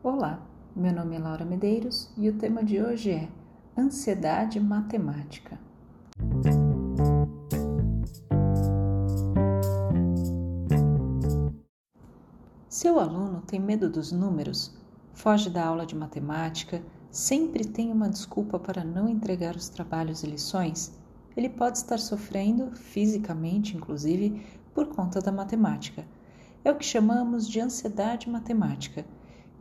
Olá, meu nome é Laura Medeiros e o tema de hoje é Ansiedade Matemática. Seu aluno tem medo dos números, foge da aula de matemática, sempre tem uma desculpa para não entregar os trabalhos e lições? Ele pode estar sofrendo, fisicamente inclusive, por conta da matemática. É o que chamamos de ansiedade matemática.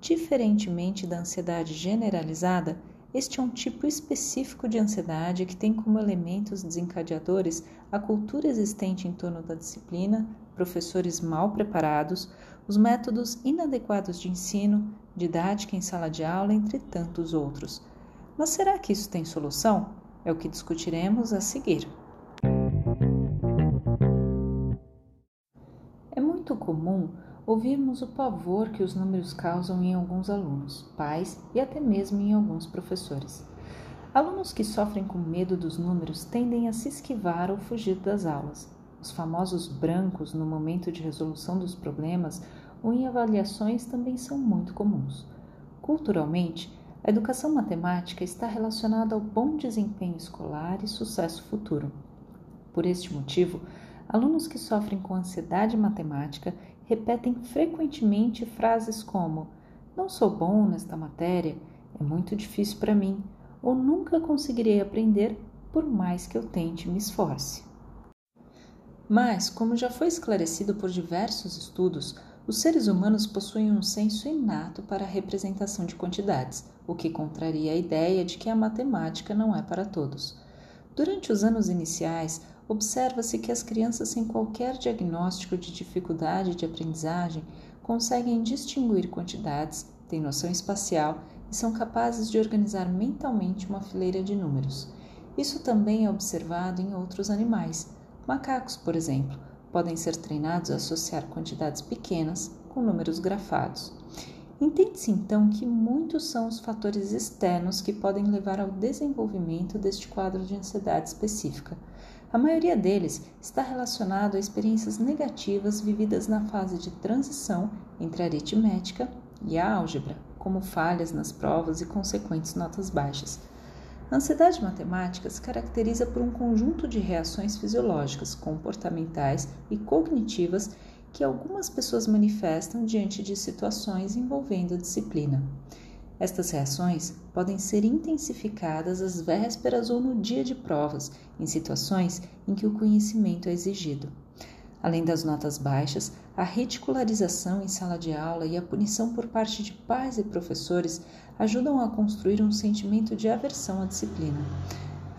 Diferentemente da ansiedade generalizada, este é um tipo específico de ansiedade que tem como elementos desencadeadores a cultura existente em torno da disciplina, professores mal preparados, os métodos inadequados de ensino, didática em sala de aula, entre tantos outros. Mas será que isso tem solução? É o que discutiremos a seguir. É muito comum ouvirmos o pavor que os números causam em alguns alunos, pais e até mesmo em alguns professores. Alunos que sofrem com medo dos números tendem a se esquivar ou fugir das aulas. Os famosos brancos no momento de resolução dos problemas ou em avaliações também são muito comuns. Culturalmente, a educação matemática está relacionada ao bom desempenho escolar e sucesso futuro. Por este motivo, alunos que sofrem com ansiedade matemática repetem frequentemente frases como: Não sou bom nesta matéria, é muito difícil para mim, ou nunca conseguirei aprender por mais que eu tente e me esforce. Mas, como já foi esclarecido por diversos estudos, os seres humanos possuem um senso inato para a representação de quantidades, o que contraria a ideia de que a matemática não é para todos. Durante os anos iniciais, observa-se que as crianças sem qualquer diagnóstico de dificuldade de aprendizagem conseguem distinguir quantidades, têm noção espacial e são capazes de organizar mentalmente uma fileira de números. Isso também é observado em outros animais. Macacos, por exemplo, podem ser treinados a associar quantidades pequenas com números grafados. Entende-se então que muitos são os fatores externos que podem levar ao desenvolvimento deste quadro de ansiedade específica. A maioria deles está relacionado a experiências negativas vividas na fase de transição entre a aritmética e a álgebra, como falhas nas provas e consequentes notas baixas. A ansiedade matemática se caracteriza por um conjunto de reações fisiológicas, comportamentais e cognitivas que algumas pessoas manifestam diante de situações envolvendo a disciplina. Estas reações podem ser intensificadas às vésperas ou no dia de provas, em situações em que o conhecimento é exigido. Além das notas baixas, a reticularização em sala de aula e a punição por parte de pais e professores ajudam a construir um sentimento de aversão à disciplina.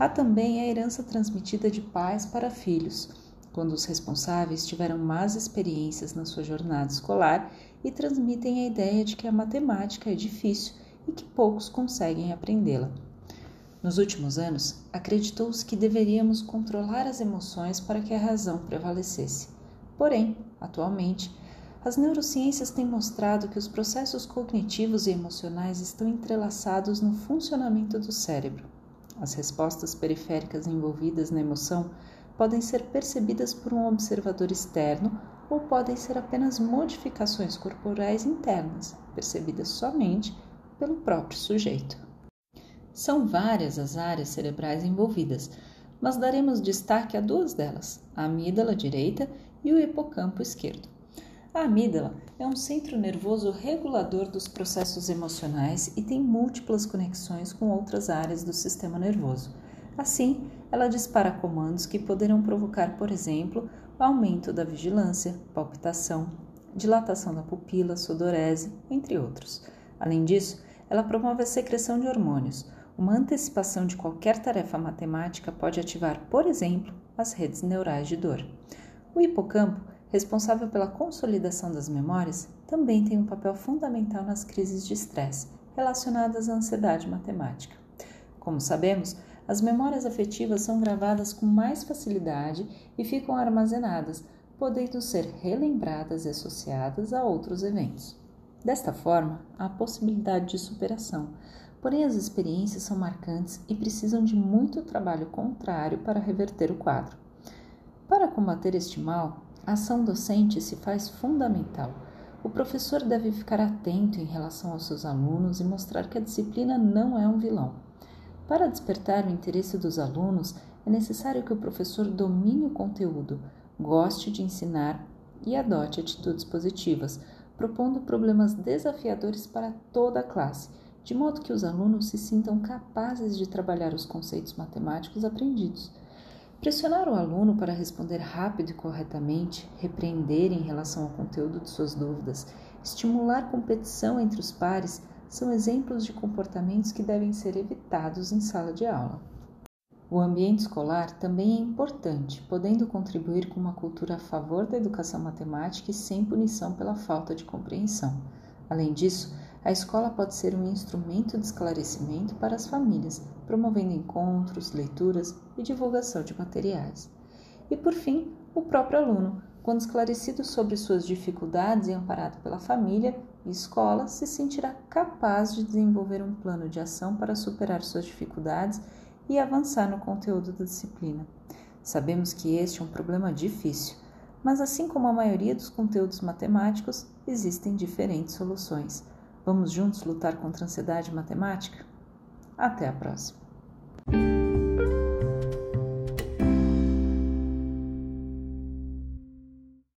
Há também a herança transmitida de pais para filhos, quando os responsáveis tiveram más experiências na sua jornada escolar e transmitem a ideia de que a matemática é difícil e que poucos conseguem aprendê-la. Nos últimos anos, acreditou-se que deveríamos controlar as emoções para que a razão prevalecesse. Porém, atualmente, as neurociências têm mostrado que os processos cognitivos e emocionais estão entrelaçados no funcionamento do cérebro. As respostas periféricas envolvidas na emoção podem ser percebidas por um observador externo ou podem ser apenas modificações corporais internas, percebidas somente pelo próprio sujeito. São várias as áreas cerebrais envolvidas, mas daremos destaque a duas delas, a amígdala direita e o hipocampo esquerdo. A amígdala é um centro nervoso regulador dos processos emocionais e tem múltiplas conexões com outras áreas do sistema nervoso. Assim, ela dispara comandos que poderão provocar, por exemplo, aumento da vigilância, palpitação, dilatação da pupila, sudorese, entre outros. Além disso, ela promove a secreção de hormônios, uma antecipação de qualquer tarefa matemática pode ativar, por exemplo, as redes neurais de dor. O hipocampo, responsável pela consolidação das memórias, também tem um papel fundamental nas crises de estresse relacionadas à ansiedade matemática. Como sabemos, as memórias afetivas são gravadas com mais facilidade e ficam armazenadas, podendo ser relembradas e associadas a outros eventos. Desta forma, há possibilidade de superação, Porém, as experiências são marcantes e precisam de muito trabalho contrário para reverter o quadro. Para combater este mal, a ação docente se faz fundamental. o professor deve ficar atento em relação aos seus alunos e mostrar que a disciplina não é um vilão. Para despertar o interesse dos alunos, é necessário que o professor domine o conteúdo, goste de ensinar e adote atitudes positivas, propondo problemas desafiadores para toda a classe, de modo que os alunos se sintam capazes de trabalhar os conceitos matemáticos aprendidos. Pressionar o aluno para responder rápido e corretamente, repreender em relação ao conteúdo de suas dúvidas, estimular competição entre os pares são exemplos de comportamentos que devem ser evitados em sala de aula. O ambiente escolar também é importante, podendo contribuir com uma cultura a favor da educação matemática e sem punição pela falta de compreensão. Além disso, a escola pode ser um instrumento de esclarecimento para as famílias, promovendo encontros, leituras e divulgação de materiais. E por fim, o próprio aluno, quando esclarecido sobre suas dificuldades e amparado pela família e escola, se sentirá capaz de desenvolver um plano de ação para superar suas dificuldades e avançar no conteúdo da disciplina. Sabemos que este é um problema difícil, mas assim como a maioria dos conteúdos matemáticos, existem diferentes soluções. Vamos juntos lutar contra a ansiedade matemática? Até a próxima!